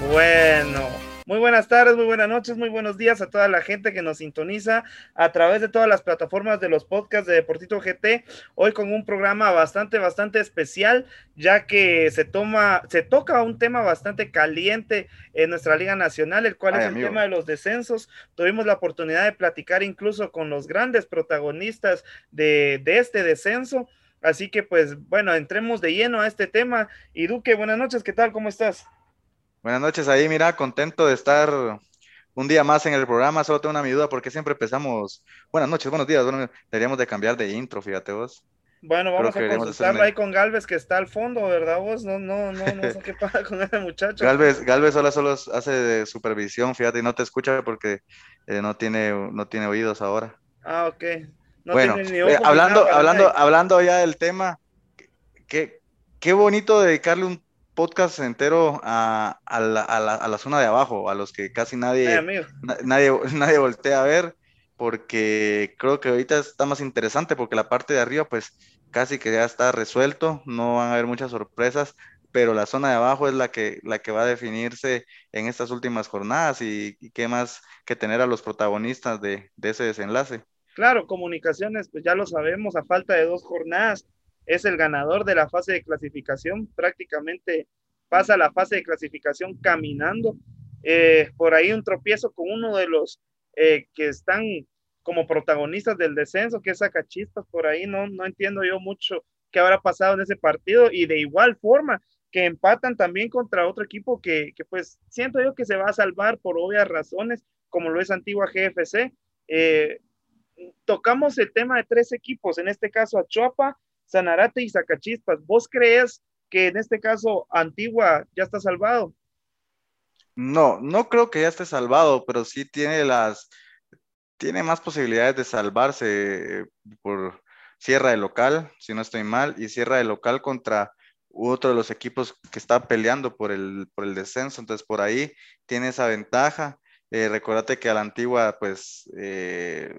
Bueno, muy buenas tardes, muy buenas noches, muy buenos días a toda la gente que nos sintoniza a través de todas las plataformas de los podcasts de Deportito GT. Hoy con un programa bastante, bastante especial, ya que se toma, se toca un tema bastante caliente en nuestra Liga Nacional, el cual Ay, es amigo. el tema de los descensos. Tuvimos la oportunidad de platicar incluso con los grandes protagonistas de, de este descenso. Así que, pues, bueno, entremos de lleno a este tema. Y Duque, buenas noches, ¿qué tal? ¿Cómo estás? Buenas noches ahí, mira, contento de estar un día más en el programa. Solo tengo una mi duda, porque siempre empezamos. Buenas noches, buenos días. Bueno, deberíamos de cambiar de intro, fíjate vos. Bueno, vamos a consultarlo ahí con Galvez, que está al fondo, ¿verdad vos? No, no, no, no sé qué pasa con ese muchacho. Galvez, Galvez solo, solo hace de supervisión, fíjate, y no te escucha porque eh, no tiene, no tiene oídos ahora. Ah, ok. No bueno, tiene ni eh, hablando, nada hablando, hablando ya del tema, qué, qué bonito dedicarle un podcast entero a, a la, a la- a la zona de abajo, a los que casi nadie, Ay, amigo. na- nadie, nadie voltea a ver, porque creo que ahorita está más interesante, porque la parte de arriba, pues casi que ya está resuelto, no van a haber muchas sorpresas, pero la zona de abajo es la que, la que va a definirse en estas últimas jornadas y, y qué más que tener a los protagonistas de, de ese desenlace. Claro, comunicaciones, pues ya lo sabemos, a falta de dos jornadas, es el ganador de la fase de clasificación, prácticamente pasa la fase de clasificación caminando. Eh, por ahí un tropiezo con uno de los eh, que están como protagonistas del descenso, que es Sacachispas, por ahí no, no entiendo yo mucho qué habrá pasado en ese partido y de igual forma que empatan también contra otro equipo que, que pues siento yo que se va a salvar por obvias razones, como lo es Antigua GFC. Eh, tocamos el tema de tres equipos, en este caso Achuapa, Sanarate y Zacachispas. ¿Vos crees que en este caso Antigua ya está salvado? No, no creo que ya esté salvado, pero sí tiene las, tiene más posibilidades de salvarse eh, por Sierra de local, si no estoy mal, y Sierra de local contra otro de los equipos que está peleando por el, por el descenso, entonces por ahí tiene esa ventaja. Eh, recordate que a la antigua, pues, eh,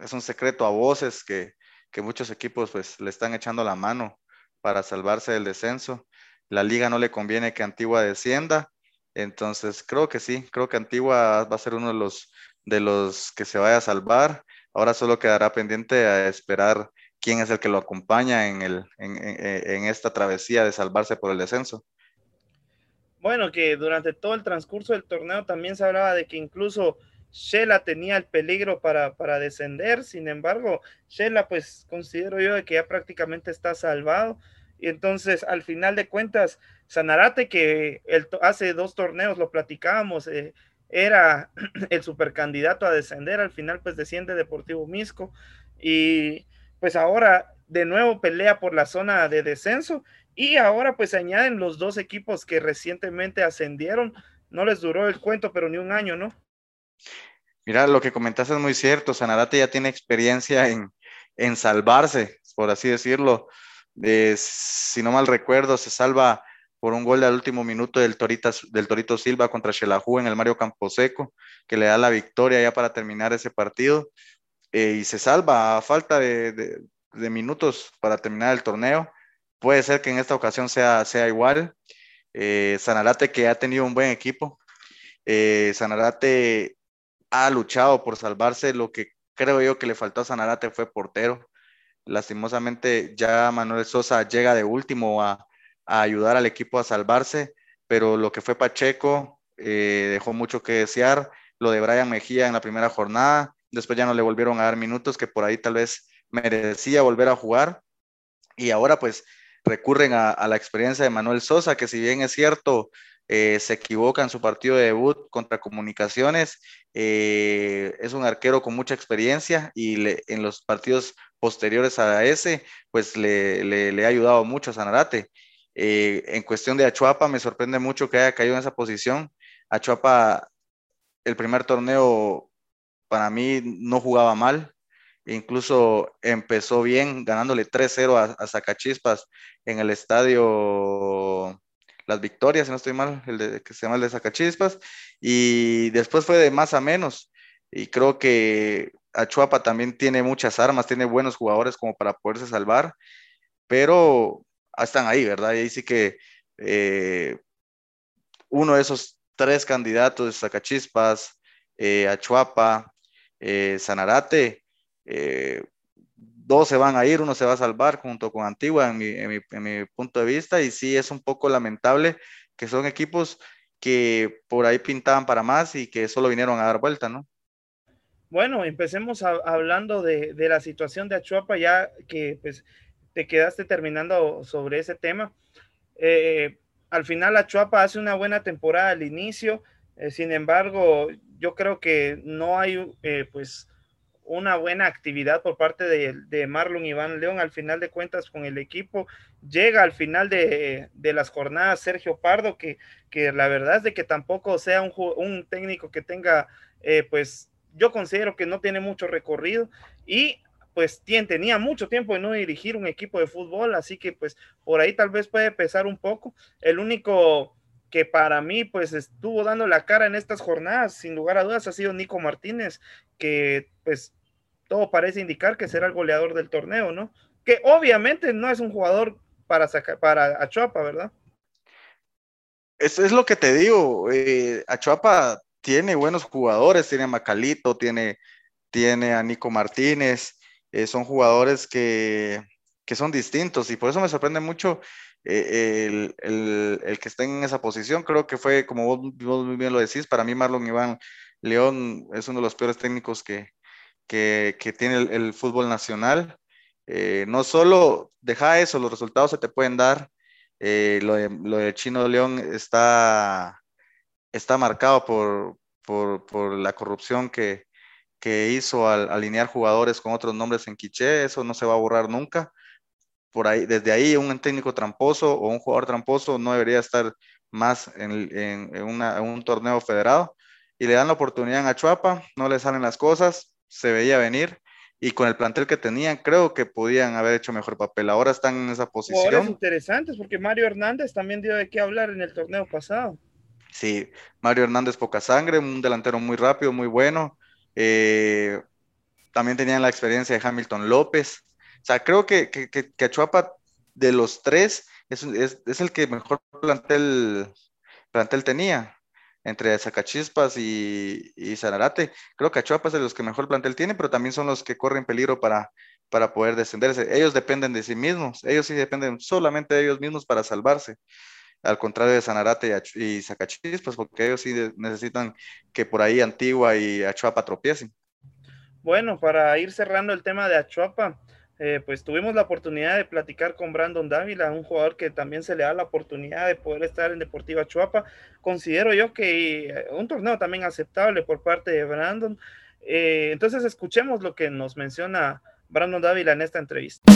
es un secreto a voces que, que muchos equipos, pues, le están echando la mano para salvarse del descenso. La liga no le conviene que Antigua descienda, entonces creo que sí, creo que Antigua va a ser uno de los, de los que se vaya a salvar. Ahora solo quedará pendiente a esperar quién es el que lo acompaña en, el, en, en- en esta travesía de salvarse por el descenso. Bueno, que durante todo el transcurso del torneo también se hablaba de que incluso Shela tenía el peligro para, para descender, sin embargo, Shela pues considero yo que ya prácticamente está salvado. Y entonces, al final de cuentas, Sanarate, que hace dos torneos lo platicábamos, eh, era el supercandidato a descender, al final pues desciende Deportivo Misco y pues ahora de nuevo pelea por la zona de descenso y ahora pues añaden los dos equipos que recientemente ascendieron, no les duró el cuento pero ni un año, ¿no? Mira, lo que comentaste es muy cierto. Sanarate ya tiene experiencia en, en salvarse, por así decirlo. Eh, si no mal recuerdo, se salva por un gol al último minuto del, del Torito Silva contra Xelajú en el Mario Camposeco, que le da la victoria ya para terminar ese partido. Eh, y se salva a falta de, minutos para terminar el torneo. Puede ser que en esta ocasión sea, sea igual. Eh, Sanarate que ha tenido un buen equipo. Sanarate ha luchado por salvarse. Lo que creo yo que le faltó a Sanarate fue portero. Lastimosamente ya Manuel Sosa llega de último a, ayudar al equipo a salvarse, pero lo que fue Pacheco eh, dejó mucho que desear. Lo de Brian Mejía en la primera jornada, después ya no le volvieron a dar minutos que por ahí tal vez merecía volver a jugar. Y ahora pues recurren a la experiencia de Manuel Sosa, que si bien es cierto, eh, se equivoca en su partido de debut contra Comunicaciones, eh, es un arquero con mucha experiencia y en los partidos posteriores a ese, pues le, le, le, ha ayudado mucho a Sanarate. Eh, en cuestión de Achuapa, me sorprende mucho que haya caído en esa posición. Achuapa, el primer torneo, para mí no jugaba mal. Incluso empezó bien, ganándole 3-0 a, a Zacachispas en el estadio Las Victorias, si no estoy mal, el de, que se llama el de Zacachispas. Y después fue de más a menos. Y creo que Achuapa también tiene muchas armas, tiene buenos jugadores como para poderse salvar, pero están ahí, ¿verdad? Y ahí sí que eh, uno de esos tres candidatos, Zacachispas, eh, Achuapa, eh, Sanarate, eh, dos se van a ir, uno se va a salvar junto con Antigua en mi, en, mi, punto de vista y sí es un poco lamentable que son equipos que por ahí pintaban para más y que solo vinieron a dar vuelta, ¿no? Bueno, empecemos hablando de, de, la situación de Achuapa, ya que pues te quedaste terminando sobre ese tema. Eh, al final Achuapa hace una buena temporada al inicio, eh, sin embargo, yo creo que no hay eh, pues una buena actividad por parte de, de, Marlon Iván León. Al final de cuentas, con el equipo, llega al final de, de las jornadas Sergio Pardo, que, que, la verdad es de que tampoco sea un, un técnico que tenga, eh, pues yo considero que no tiene mucho recorrido y pues tenía mucho tiempo de no dirigir un equipo de fútbol, así que pues por ahí tal vez puede pesar un poco. El único que para mí pues estuvo dando la cara en estas jornadas, sin lugar a dudas, ha sido Nico Martínez, que pues todo parece indicar que será el goleador del torneo, ¿no? Que obviamente no es un jugador para sacar, para Achuapa, ¿verdad? Eso es lo que te digo, eh, Achuapa tiene buenos jugadores, tiene a Macalito, tiene, tiene a Nico Martínez, eh, son jugadores que, que, son distintos y por eso me sorprende mucho el, el, el, que esté en esa posición. Creo que fue, como vos, vos, muy bien lo decís, para mí Marlon Iván León es uno de los peores técnicos que, que, que tiene el, fútbol nacional. Eh, no solo deja eso, los resultados se te pueden dar. Eh, lo, de, lo Chino León está, está marcado por, por, por la corrupción que, que hizo al alinear jugadores con otros nombres en Quiché, eso no se va a borrar nunca. Por ahí, desde ahí, un técnico tramposo o un jugador tramposo no debería estar más en, en, en, una, en un torneo federado. Y le dan la oportunidad en Achuapa, no le salen las cosas, se veía venir. Y con el plantel que tenían, creo que podían haber hecho mejor papel. Ahora están en esa posición. Jugadores interesantes, porque Mario Hernández también dio de qué hablar en el torneo pasado. Sí, Mario Hernández poca sangre, un delantero muy rápido, muy bueno. Eh, también tenían la experiencia de Hamilton López. O sea, creo que, que, que, que de los tres es, es, es, el que mejor plantel, plantel tenía. Entre Zacachispas y, y Sanarate. Creo que Achuapa es de los que mejor plantel tiene, pero también son los que corren peligro para, para poder descenderse. Ellos dependen de sí mismos. Ellos sí dependen solamente de ellos mismos para salvarse al contrario de Sanarate y Zacachispas, porque ellos sí necesitan que por ahí Antigua y Achuapa tropiecen. Bueno, para ir cerrando el tema de Achuapa, eh, pues tuvimos la oportunidad de platicar con Brandon Dávila, un jugador que también se le da la oportunidad de poder estar en Deportiva Achuapa. Considero yo que eh, un torneo también aceptable por parte de Brandon. Eh, entonces escuchemos lo que nos menciona Brandon Dávila en esta entrevista.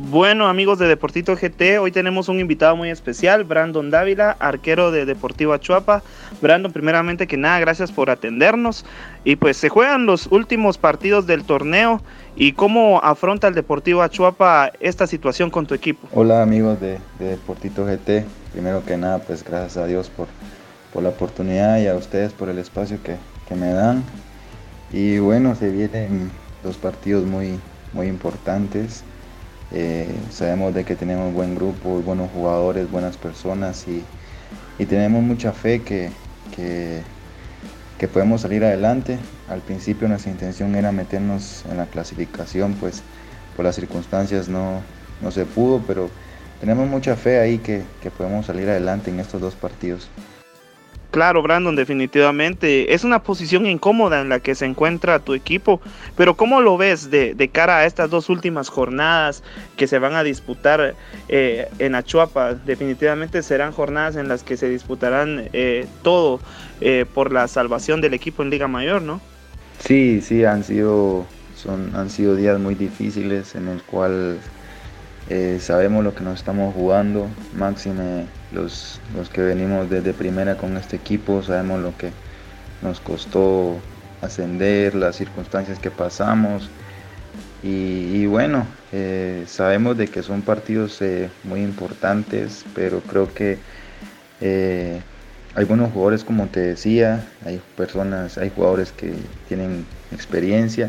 Bueno, amigos de Deportito GT, hoy tenemos un invitado muy especial, Brandon Dávila, arquero de Deportivo Achuapa. Brandon, primeramente que nada, gracias por atendernos. Y pues se juegan los últimos partidos del torneo. ¿Y cómo afronta el Deportivo Achuapa esta situación con tu equipo? Hola amigos de, de Deportito GT, primero que nada, pues gracias a Dios por, por la oportunidad y a ustedes por el espacio que, que me dan. Y bueno, se vienen dos partidos muy, muy importantes. Eh, sabemos de que tenemos buen grupo, buenos jugadores, buenas personas y, tenemos mucha fe que, que, que, podemos salir adelante. Al principio nuestra intención era meternos en la clasificación, pues por las circunstancias no, no se pudo, pero tenemos mucha fe ahí que, que podemos salir adelante en estos dos partidos. Claro, Brandon, definitivamente. Es una posición incómoda en la que se encuentra tu equipo, pero ¿cómo lo ves de, cara a estas dos últimas jornadas que se van a disputar eh, en Achuapa? Definitivamente serán jornadas en las que se disputarán eh, todo eh, por la salvación del equipo en Liga Mayor, ¿no? Sí, sí, han sido, son, han sido días muy difíciles en el cual sabemos lo que nos estamos jugando, máxime los, los que venimos desde primera con este equipo, sabemos lo que nos costó ascender, las circunstancias que pasamos. Y, bueno, eh, sabemos de que son partidos eh, muy importantes, pero creo que hay buenos jugadores como te decía, hay personas, hay jugadores que tienen experiencia.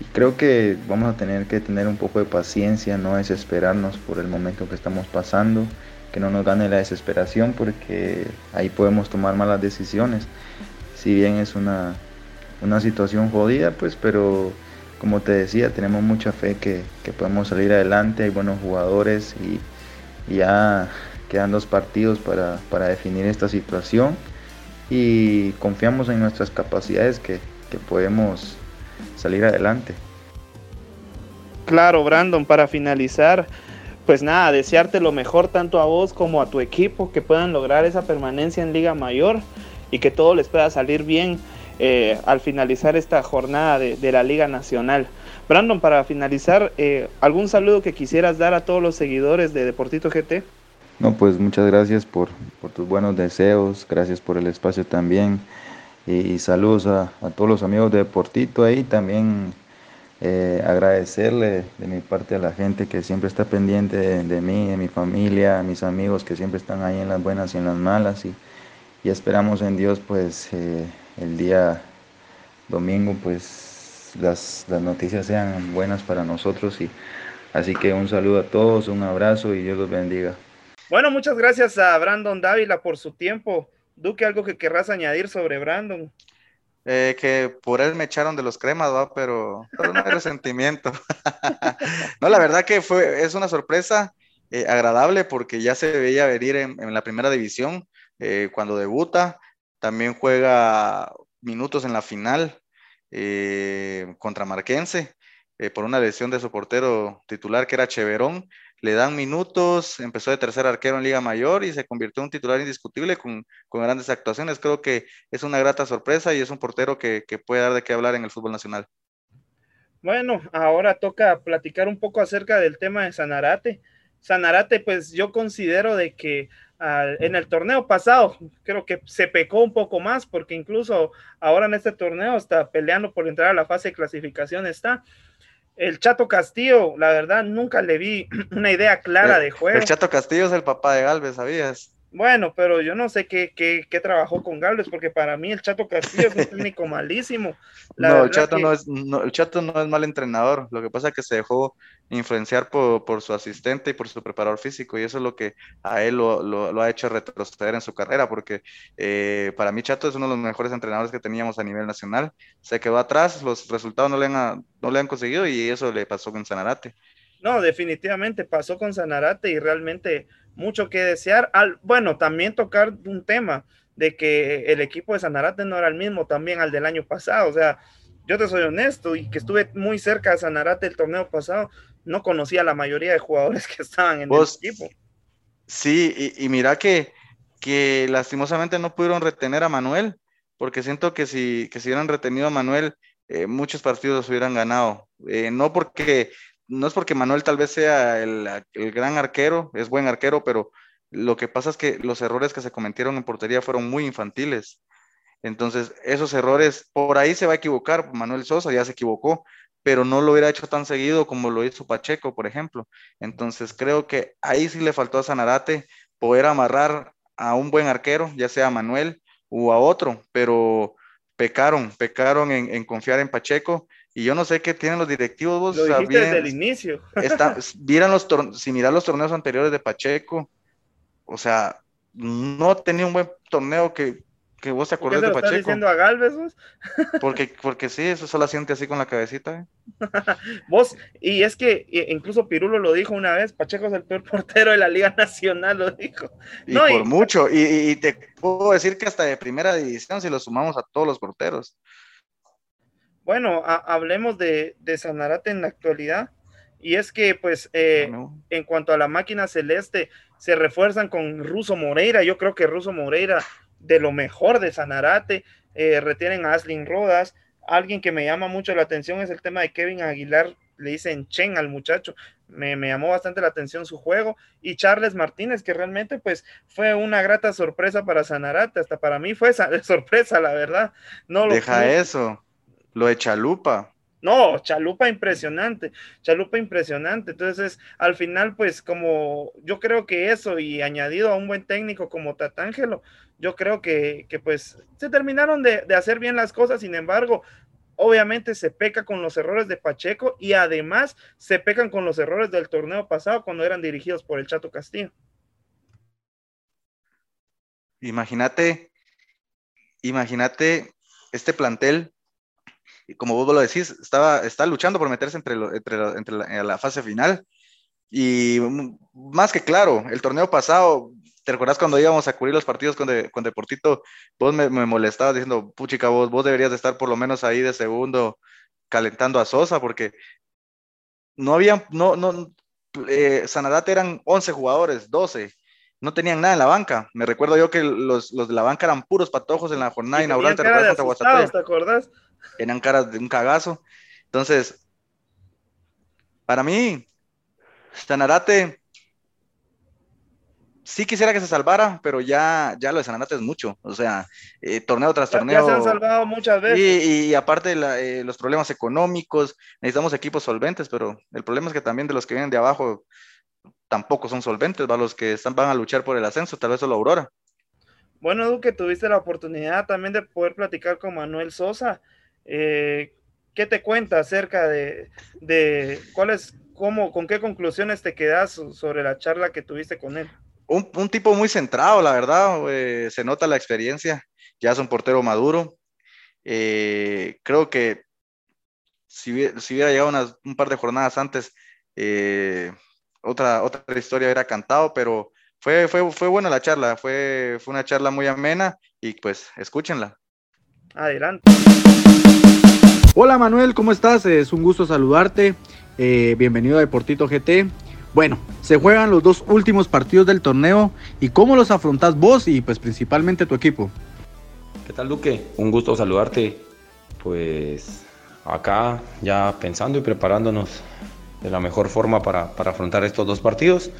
Y creo que vamos a tener que tener un poco de paciencia, no desesperarnos por el momento que estamos pasando, que no nos gane la desesperación porque ahí podemos tomar malas decisiones. Si bien es una, situación jodida, pues, pero como te decía, tenemos mucha fe que, podemos salir adelante, hay buenos jugadores y, ya quedan dos partidos para, para, definir esta situación y confiamos en nuestras capacidades que, que podemos salir adelante. Claro, Brandon, para finalizar, pues nada, desearte lo mejor tanto a vos como a tu equipo, que puedan lograr esa permanencia en Liga Mayor y que todo les pueda salir bien eh, al finalizar esta jornada de, la Liga Nacional. Brandon, para finalizar, eh, ¿algún saludo que quisieras dar a todos los seguidores de Deportito GT? No, pues muchas gracias por, por tus buenos deseos, gracias por el espacio también y saludos a, todos los amigos de Deportito ahí también eh, agradecerle de mi parte a la gente que siempre está pendiente de, mí, de mi familia, a mis amigos que siempre están ahí en las buenas y en las malas y, esperamos en Dios pues eh, el día domingo pues las, las noticias sean buenas para nosotros y así que un saludo a todos, un abrazo y Dios los bendiga. Bueno, muchas gracias a Brandon Dávila por su tiempo. Duque, algo que querrás añadir sobre Brandon. Eh, que por él me echaron de los cremas, ¿va? Pero, no hay resentimiento. no, la verdad que fue, es una sorpresa eh, agradable porque ya se veía venir en, la primera división eh, cuando debuta. También juega minutos en la final contra Marquense por una lesión de su portero titular que era Cheverón le dan minutos, empezó de tercer arquero en Liga Mayor y se convirtió en un titular indiscutible con, grandes actuaciones. Creo que es una grata sorpresa y es un portero que, puede dar de qué hablar en el fútbol nacional. Bueno, ahora toca platicar un poco acerca del tema de Sanarate. Sanarate, pues yo considero de que en el torneo pasado creo que se pecó un poco más porque incluso ahora en este torneo está peleando por entrar a la fase de clasificación está el Chato Castillo, la verdad, nunca le vi una idea clara de juego. El Chato Castillo es el papá de Galvez, ¿sabías? Bueno, pero yo no sé qué, qué, qué trabajó con Galvez, porque para mí el Chato Castillo es un técnico malísimo. no, el Chato no es, el Chato no es mal entrenador. Lo que pasa es que se dejó influenciar por, por, su asistente y por su preparador físico, y eso es lo que a él lo, lo, ha hecho retroceder en su carrera, porque eh, para mí Chato es uno de los mejores entrenadores que teníamos a nivel nacional. Se quedó atrás, los resultados no le han, no le han conseguido, y eso le pasó con Sanarate. No, definitivamente pasó con Sanarate y realmente mucho que desear. Al, bueno, también tocar un tema de que el equipo de Sanarate no era el mismo también al del año pasado. O sea, yo te soy honesto y que estuve muy cerca de Sanarate el torneo pasado, no conocía a la mayoría de jugadores que estaban en el equipo. Sí, y, mira que, que lastimosamente no pudieron retener a Manuel, porque siento que si, que si hubieran retenido a Manuel, eh, muchos partidos hubieran ganado. Eh, no porque no es porque Manuel tal vez sea el, gran arquero, es buen arquero, pero lo que pasa es que los errores que se cometieron en portería fueron muy infantiles. Entonces, esos errores, por ahí se va a equivocar. Manuel Sosa ya se equivocó, pero no lo hubiera hecho tan seguido como lo hizo Pacheco, por ejemplo. Entonces, creo que ahí sí le faltó a Sanarate poder amarrar a un buen arquero, ya sea Manuel o a otro, pero pecaron, pecaron en confiar en Pacheco y yo no sé qué tienen los directivos. Vos, Lo dijiste desde el inicio. Está, los si mirar los torneos anteriores de Pacheco, o sea, no tenía un buen torneo que, que vos te acordás de Pacheco. ¿Estás diciendo a Galvez vos? Porque, porque sí, eso solo siente así con la cabecita. ¿eh? vos, y es que incluso Pirulo lo dijo una vez, Pacheco es el peor portero de la Liga Nacional, lo dijo. Y por mucho, y, y, te puedo decir que hasta de primera división, si lo sumamos a todos los porteros. Bueno, hablemos de, de, Sanarate en la actualidad. Y es que, pues, eh, en cuanto a la máquina celeste, se refuerzan con Ruso Moreira. Yo creo que Ruso Moreira, de lo mejor de Sanarate, eh, retienen a Aslin Rodas. Alguien que me llama mucho la atención es el tema de Kevin Aguilar le dicen Chen al muchacho. Me, me, llamó bastante la atención su juego. Y Charles Martínez, que realmente pues fue una grata sorpresa para Sanarate. Hasta para mí fue esa sorpresa, la verdad. No lo Deja eso. Lo de Chalupa. No, Chalupa impresionante, Chalupa impresionante. Entonces, al final, pues como yo creo que eso y añadido a un buen técnico como Tatángelo, yo creo que, que pues se terminaron de, de, hacer bien las cosas. Sin embargo, obviamente se peca con los errores de Pacheco y además se pecan con los errores del torneo pasado cuando eran dirigidos por el Chato Castillo. Imagínate, imagínate este plantel y como vos lo decís, estaba, está luchando por meterse entre, entre, entre la, fase final. Y más que claro, el torneo pasado, ¿te recuerdas cuando íbamos a cubrir los partidos con, con Deportito? Vos me, me, molestabas diciendo, puchica, vos, vos deberías de estar por lo menos ahí de segundo calentando a Sosa, porque no había, no, no, eh, Sanadate eran 11 jugadores, 12, no tenían nada en la banca. Me recuerdo yo que los, los de la banca eran puros patojos en la jornada inaugural. ¿Te ¿Te acordás? Eran caras de un cagazo. Entonces, para mí, Sanarate sí quisiera que se salvara, pero ya, ya lo de Sanarate es mucho. O sea, eh, torneo tras torneo. Ya se han salvado muchas veces. Y, aparte de eh, los problemas económicos, necesitamos equipos solventes, pero el problema es que también de los que vienen de abajo tampoco son solventes, ¿va? los que están, van a luchar por el ascenso, tal vez solo Aurora. Bueno, Duque, tuviste la oportunidad también de poder platicar con Manuel Sosa. Eh, ¿Qué te cuenta acerca de, de cuáles, cómo, con qué conclusiones te quedas sobre la charla que tuviste con él? Un, tipo muy centrado, la verdad, se nota la experiencia, ya es un portero maduro. Eh, creo que si, hubiera llegado un par de jornadas antes, eh, otra, otra historia hubiera cantado, pero fue, fue, fue buena la charla, fue, fue una charla muy amena y pues escúchenla. Adelante. Hola Manuel, ¿cómo estás? Es un gusto saludarte. Eh, bienvenido a Deportito GT. Bueno, se juegan los dos últimos partidos del torneo y cómo los afrontas vos y pues principalmente tu equipo. ¿Qué tal Duque? Un gusto saludarte. Pues acá ya pensando y preparándonos de la mejor forma para, para afrontar estos dos partidos.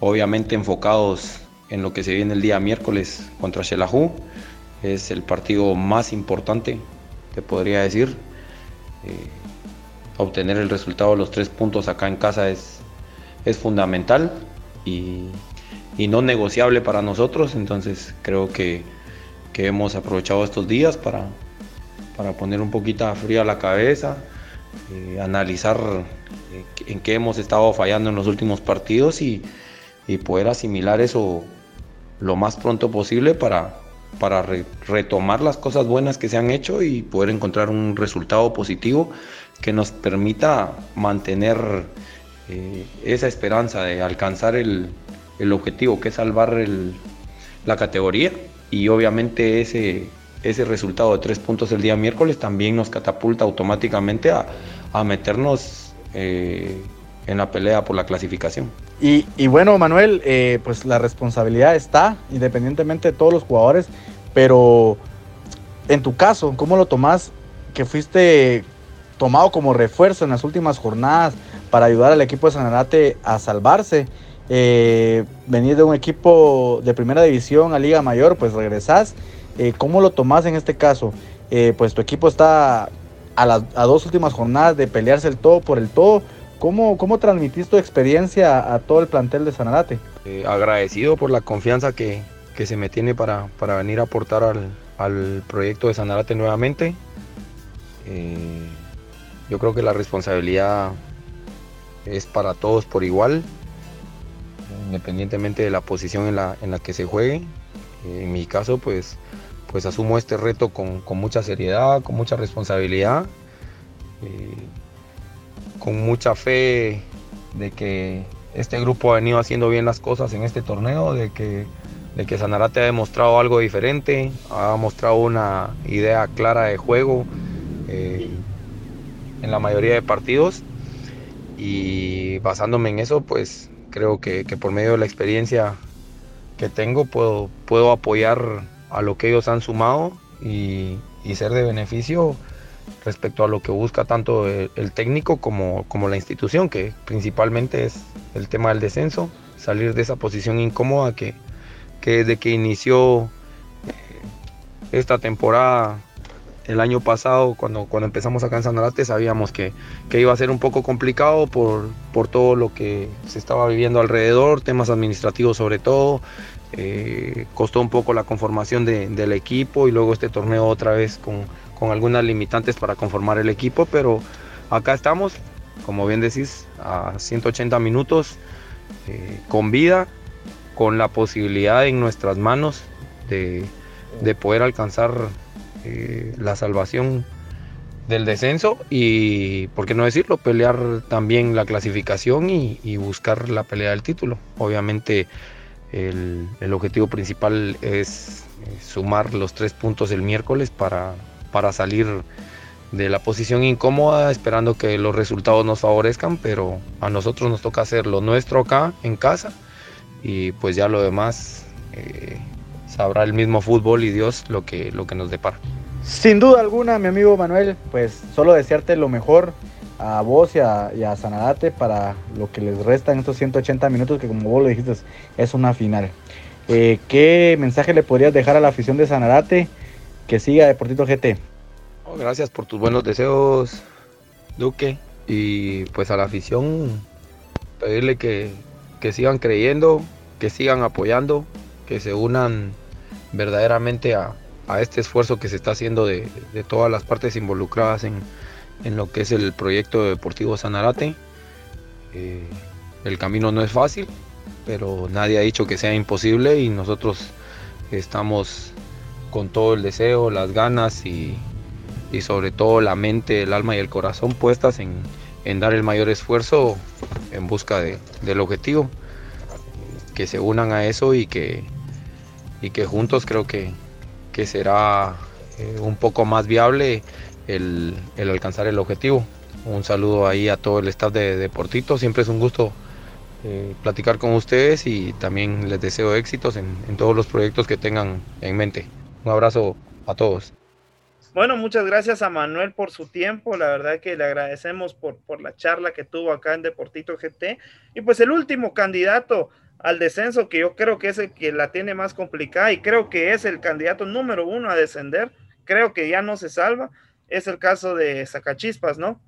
Obviamente enfocados en lo que se viene el día miércoles contra Xelajú. Es el partido más importante, te podría decir eh, obtener el resultado de los tres puntos acá en casa es, es fundamental y, no negociable para nosotros. Entonces creo que, hemos aprovechado estos días para, para poner un poquito fría la cabeza, eh, analizar eh, en qué hemos estado fallando en los últimos partidos y, y poder asimilar eso lo más pronto posible para, para retomar las cosas buenas que se han hecho y poder encontrar un resultado positivo que nos permita mantener eh, esa esperanza de alcanzar el, objetivo que es salvar la categoría y obviamente ese, ese resultado de tres puntos el día miércoles también nos catapulta automáticamente a, meternos eh, en la pelea por la clasificación. Y, bueno, Manuel, eh, pues la responsabilidad está, independientemente de todos los jugadores, pero en tu caso, ¿cómo lo tomás que fuiste tomado como refuerzo en las últimas jornadas para ayudar al equipo de Sanarate a salvarse? Eh, venir de un equipo de primera división a Liga Mayor, pues regresás. Eh, ¿Cómo lo tomás en este caso? pues tu equipo está a las a dos últimas jornadas de pelearse el todo por el todo ¿Cómo, cómo transmitís tu experiencia a todo el plantel de Sanarate? Eh, agradecido por la confianza que, se me tiene para, venir a aportar al, proyecto de Sanarate nuevamente. Eh, yo creo que la responsabilidad es para todos por igual, independientemente de la posición en la, en la que se juegue. Eh, en mi caso, pues, pues asumo este reto con, mucha seriedad, con mucha responsabilidad con mucha fe de que este grupo ha venido haciendo bien las cosas en este torneo, de que, de que Sanarate ha demostrado algo diferente, ha mostrado una idea clara de juego eh, en la mayoría de partidos. Y basándome en eso, pues creo que, por medio de la experiencia que tengo puedo, puedo apoyar a lo que ellos han sumado y, y ser de beneficio respecto a lo que busca tanto el, técnico como, como, la institución, que principalmente es el tema del descenso, salir de esa posición incómoda que, que desde que inició eh, esta temporada el año pasado, cuando, cuando empezamos acá en Sanarate, sabíamos que, que, iba a ser un poco complicado por, por todo lo que se estaba viviendo alrededor, temas administrativos sobre todo, eh, costó un poco la conformación del equipo y luego este torneo otra vez con, con, algunas limitantes para conformar el equipo, pero acá estamos, como bien decís, a 180 minutos eh, con vida, con la posibilidad en nuestras manos de, de poder alcanzar eh, la salvación del descenso y, por qué no decirlo, pelear también la clasificación y, buscar la pelea del título. Obviamente el, objetivo principal es eh, sumar los tres puntos el miércoles para, para salir de la posición incómoda, esperando que los resultados nos favorezcan, pero a nosotros nos toca hacer lo nuestro acá en casa y pues ya lo demás eh, sabrá el mismo fútbol y Dios lo que, lo que nos depara. Sin duda alguna, mi amigo Manuel, pues solo desearte lo mejor a vos y a, Sanadate para lo que les resta en estos 180 minutos que como vos lo dijiste es una final. Eh, ¿Qué mensaje le podrías dejar a la afición de Sanadate que siga Deportito GT? gracias por tus buenos deseos, Duque. Y pues a la afición pedirle que, sigan creyendo, que sigan apoyando, que se unan verdaderamente a, este esfuerzo que se está haciendo de todas las partes involucradas en, en lo que es el proyecto deportivo Sanarate. Eh, el camino no es fácil, pero nadie ha dicho que sea imposible y nosotros estamos con todo el deseo, las ganas y, sobre todo la mente, el alma y el corazón puestas en, dar el mayor esfuerzo en busca del objetivo. Que se unan a eso y que, y que juntos creo que, será eh, un poco más viable el, alcanzar el objetivo. Un saludo ahí a todo el staff de Deportito, siempre es un gusto eh, platicar con ustedes y también les deseo éxitos en, todos los proyectos que tengan en mente. Un abrazo a todos. Bueno, muchas gracias a Manuel por su tiempo. La verdad que le agradecemos por, por la charla que tuvo acá en Deportito GT. Y pues el último candidato al descenso, que yo creo que es el que la tiene más complicada y creo que es el candidato número uno a descender. Creo que ya no se salva es el caso de Zacachispas, ¿no?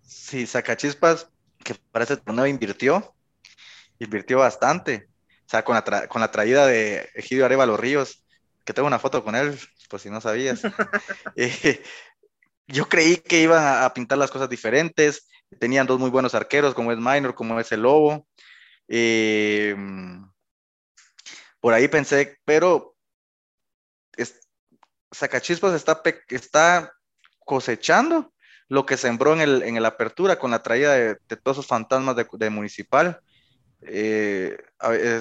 Sí, Zacachispas, que para ese torneo invirtió, invirtió bastante. O sea, con la, con la traída de Egidio Los Ríos, que tengo una foto con él, pues si no sabías. Eh, yo creí que iban a, pintar las cosas diferentes. Tenían dos muy buenos arqueros, como es Minor, como es el Lobo. Eh, por ahí pensé, pero Sacachispas está, está cosechando lo que sembró en el, en apertura con la traída de, todos esos fantasmas de, municipal. Eh,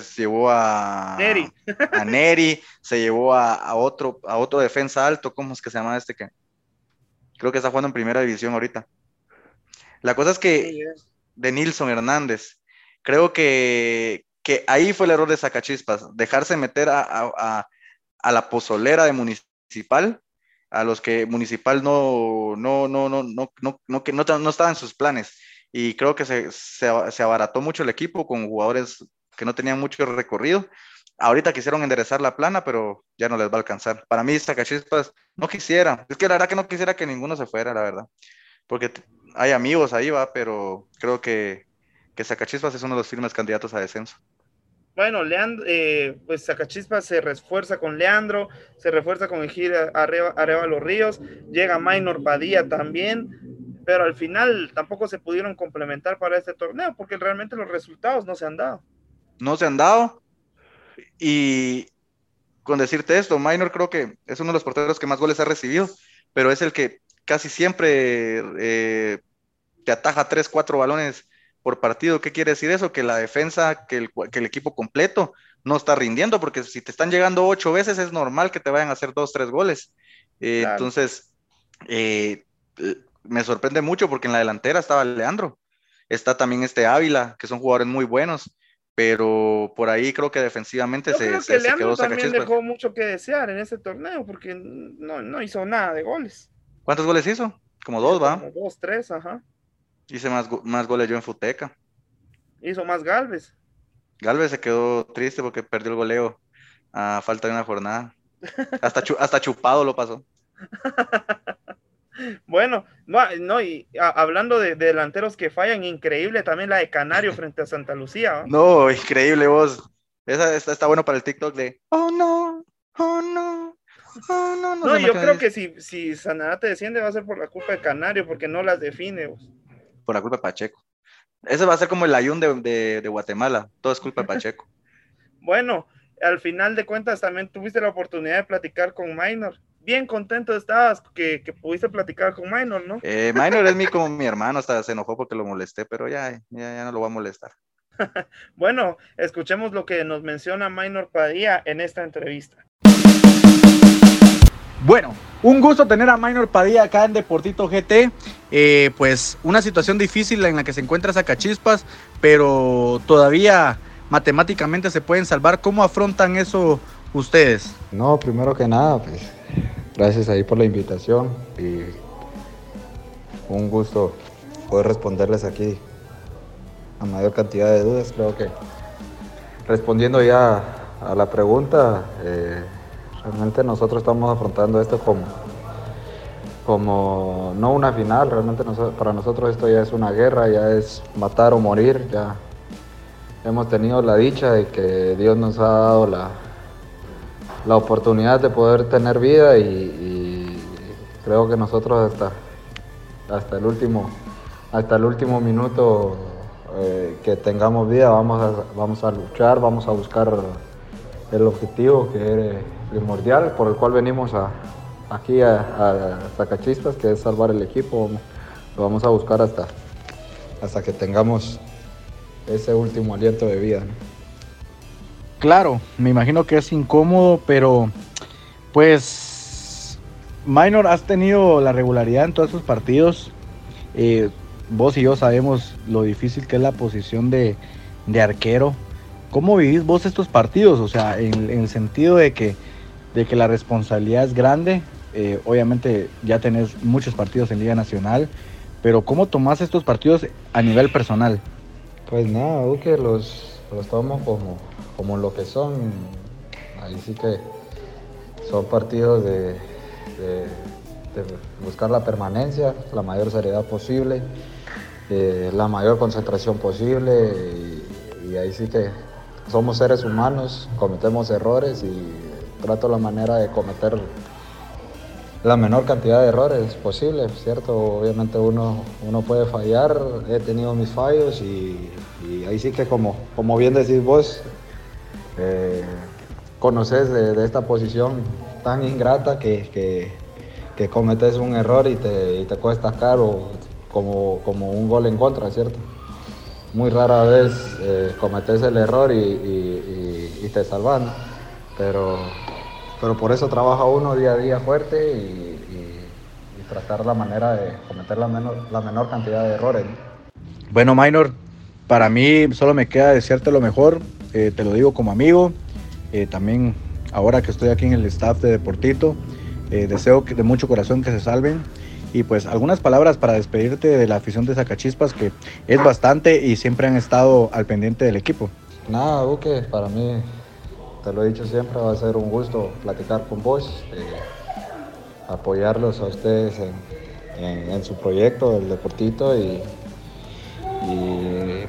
se llevó a Neri. a Neri, se llevó a, otro, a otro defensa alto, ¿cómo es que se llama este que? Creo que está jugando en primera división ahorita. La cosa es que de Nilson Hernández, creo que, que ahí fue el error de Sacachispas, dejarse meter a, a, a la pozolera de municipal municipal, a los que municipal no, no, no, no, no, no, no, que no, no estaba en sus planes. Y creo que se, se, abarató mucho el equipo con jugadores que no tenían mucho recorrido. Ahorita quisieron enderezar la plana, pero ya no les va a alcanzar. Para mí, Sacachispas no quisiera. Es que la verdad que no quisiera que ninguno se fuera, la verdad. Porque hay amigos ahí, va, pero creo que, que Sacachispas es uno de los firmes candidatos a descenso. Bueno, Leandro, eh, pues Sacachispa se refuerza con Leandro, se refuerza con Gil Areva, Los Ríos, llega Minor Padilla también, pero al final tampoco se pudieron complementar para este torneo porque realmente los resultados no se han dado. No se han dado. Y con decirte esto, Minor creo que es uno de los porteros que más goles ha recibido, pero es el que casi siempre eh, te ataja tres, cuatro balones por partido. ¿Qué quiere decir eso? Que la defensa, que el, equipo completo no está rindiendo, porque si te están llegando ocho veces es normal que te vayan a hacer dos, tres goles. Eh, entonces, eh, me sorprende mucho porque en la delantera estaba Leandro, está también este Ávila, que son jugadores muy buenos, pero por ahí creo que defensivamente se, creo que Leandro también dejó mucho que desear en ese torneo porque no, no hizo nada de goles. ¿Cuántos goles hizo? Como dos, ¿va? Como dos, tres, ajá. Hice más, más goles yo en Futeca. Hizo más Galvez. Galvez se quedó triste porque perdió el goleo a falta de una jornada. Hasta, hasta chupado lo pasó. bueno, no, y hablando de, delanteros que fallan, increíble también la de Canario frente a Santa Lucía. ¿no? increíble vos. Esa está, bueno para el TikTok de oh no, oh no. Oh, no, no, yo creo que si, si Sanarate desciende va a ser por la culpa de Canario, porque no las define. Vos. Por la culpa de Pacheco. Ese va a ser como el ayun de, Guatemala. Todo es culpa de Pacheco. bueno, al final de cuentas también tuviste la oportunidad de platicar con Minor. Bien contento estabas que, pudiste platicar con Minor, ¿no? Eh, Minor es mi, como mi hermano, hasta se enojó porque lo molesté, pero ya, ya, no lo voy a molestar. bueno, escuchemos lo que nos menciona Minor Padilla en esta entrevista. Bueno, un gusto tener a Minor Padilla acá en Deportito GT. Eh, pues una situación difícil en la que se encuentra Sacachispas, pero todavía matemáticamente se pueden salvar. ¿Cómo afrontan eso ustedes? No, primero que nada, pues gracias ahí por la invitación y un gusto poder responderles aquí a mayor cantidad de dudas. Creo que respondiendo ya a la pregunta, eh, Realmente nosotros estamos afrontando esto como, como no una final, realmente para nosotros esto ya es una guerra, ya es matar o morir, ya hemos tenido la dicha de que Dios nos ha dado la, la oportunidad de poder tener vida y, creo que nosotros hasta, hasta, el, último, hasta el último minuto eh, que tengamos vida vamos a, vamos a luchar, vamos a buscar el objetivo que es primordial por el cual venimos a, aquí a, a que es salvar el equipo. Lo vamos a buscar hasta, hasta que tengamos ese último aliento de vida. Claro, me imagino que es incómodo, pero pues Minor, has tenido la regularidad en todos esos partidos. Eh, vos y yo sabemos lo difícil que es la posición de, de arquero ¿Cómo vivís vos estos partidos? O sea, en, el sentido de que, de que la responsabilidad es grande, eh, obviamente ya tenés muchos partidos en Liga Nacional, pero ¿cómo tomás estos partidos a nivel personal? Pues nada, Duque, los, los tomo como, como lo que son. Ahí sí que son partidos de, buscar la permanencia, la mayor seriedad posible, eh, la mayor concentración posible y ahí sí que somos seres humanos, cometemos errores y trato la manera de cometer la menor cantidad de errores posible, ¿cierto? Obviamente uno, uno puede fallar, he tenido mis fallos y, ahí sí que como, como bien decís vos, eh, conoces de, esta posición tan ingrata que, que, cometes un error y te, te cuesta caro como, como un gol en contra, ¿cierto? muy rara vez eh, cometes el error y, te salvan, pero, pero por eso trabaja uno día a día fuerte y, tratar la manera de cometer la menor, la menor cantidad de errores. Bueno, Minor, para mí solo me queda desearte lo mejor, eh, te lo digo como amigo, eh, también ahora que estoy aquí en el staff de Deportito, deseo que de mucho corazón que se salven y pues algunas palabras para despedirte de la afición de Zacachispas, que es bastante y siempre han estado al pendiente del equipo. Nada, Duque, para mí, te lo he dicho siempre, va a ser un gusto platicar con vos, eh, apoyarlos a ustedes en, su proyecto, el Deportito, y,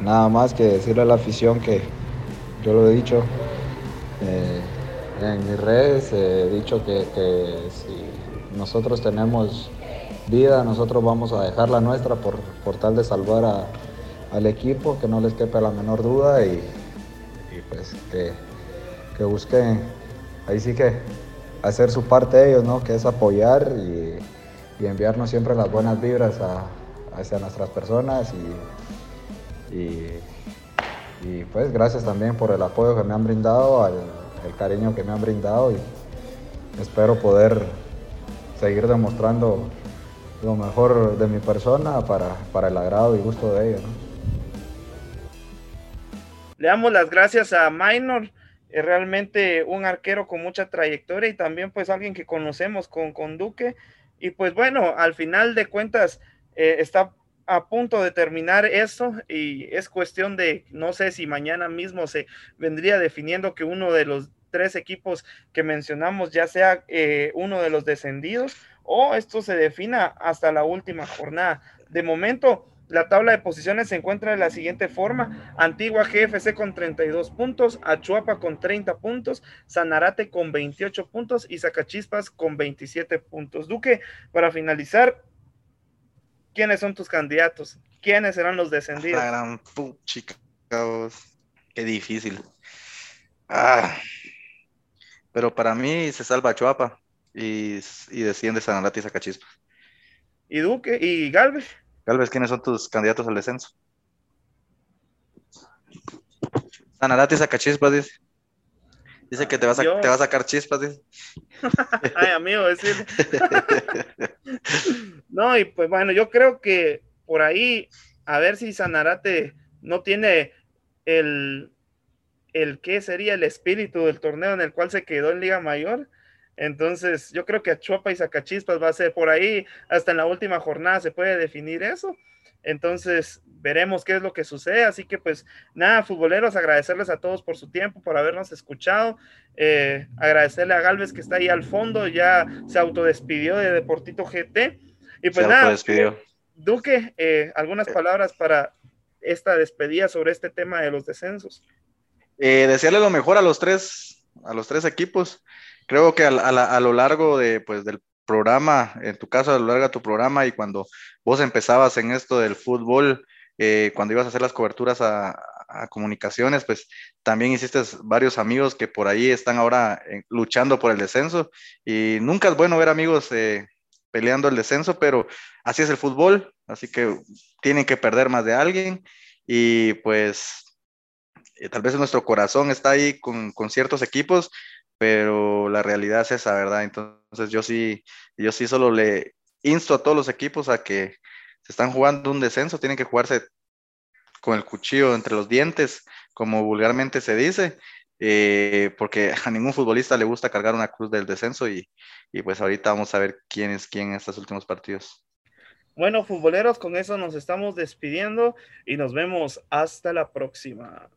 nada más que decirle a la afición que yo lo he dicho eh, en mis redes, he dicho que, que si nosotros tenemos vida, nosotros vamos a dejar la nuestra por, por tal de salvar al equipo, que no les quepa la menor duda y, pues que, que, busquen, ahí sí que hacer su parte ellos, ¿no? que es apoyar y, enviarnos siempre las buenas vibras hacia nuestras personas y, y, pues gracias también por el apoyo que me han brindado, el cariño que me han brindado y espero poder seguir demostrando lo mejor de mi persona para, para el agrado y gusto de ellos. Le damos las gracias a Minor, es realmente un arquero con mucha trayectoria y también pues alguien que conocemos con, con Duque Y pues bueno, al final de cuentas eh, está a punto de terminar eso y es cuestión de, no sé si mañana mismo se vendría definiendo que uno de los tres equipos que mencionamos ya sea eh, uno de los descendidos o esto se defina hasta la última jornada. De momento, la tabla de posiciones se encuentra de la siguiente forma: Antigua GFC con 32 puntos, Achuapa con 30 puntos, Sanarate con 28 puntos y Zacachispas con 27 puntos. Duque, para finalizar, ¿quiénes son tus candidatos? ¿Quiénes serán los descendidos? La gran puchica, qué difícil. Ah. Pero para mí se salva Chuapa y, y desciende Sanarate y Zacachispas. ¿Y Duque? ¿Y Galvez? Galvez, ¿quiénes son tus candidatos al descenso? Sanarate y Zacachispas, dice. Dice que te va, a, te va a sacar chispas, dice. Ay, amigo, decir. no, y pues bueno, yo creo que por ahí, a ver si Sanarate no tiene el, el qué sería el espíritu del torneo en el cual se quedó en Liga Mayor. Entonces, yo creo que a Chuapa y Zacachispas va a ser por ahí, hasta en la última jornada se puede definir eso. Entonces, veremos qué es lo que sucede. Así que, pues, nada, futboleros, agradecerles a todos por su tiempo, por habernos escuchado. Eh, agradecerle a Galvez que está ahí al fondo, ya se autodespidió de Deportito GT. Y pues nada, Duque, eh, algunas palabras para esta despedida sobre este tema de los descensos. Eh, desearle lo mejor a los tres, a los tres equipos. Creo que a, a, a lo largo de, pues, del programa, en tu caso, a lo largo de tu programa y cuando vos empezabas en esto del fútbol, eh, cuando ibas a hacer las coberturas a, comunicaciones, pues también hiciste varios amigos que por ahí están ahora eh, luchando por el descenso. Y nunca es bueno ver amigos eh, peleando el descenso, pero así es el fútbol, así que tienen que perder más de alguien. Y pues tal vez nuestro corazón está ahí con ciertos equipos, pero la realidad es esa, ¿verdad? Entonces yo sí, yo sí solo le insto a todos los equipos a que se están jugando un descenso, tienen que jugarse con el cuchillo entre los dientes, como vulgarmente se dice, eh, porque a ningún futbolista le gusta cargar una cruz del descenso y, y pues ahorita vamos a ver quién es quién en estos últimos partidos. Bueno, futboleros, con eso nos estamos despidiendo y nos vemos hasta la próxima.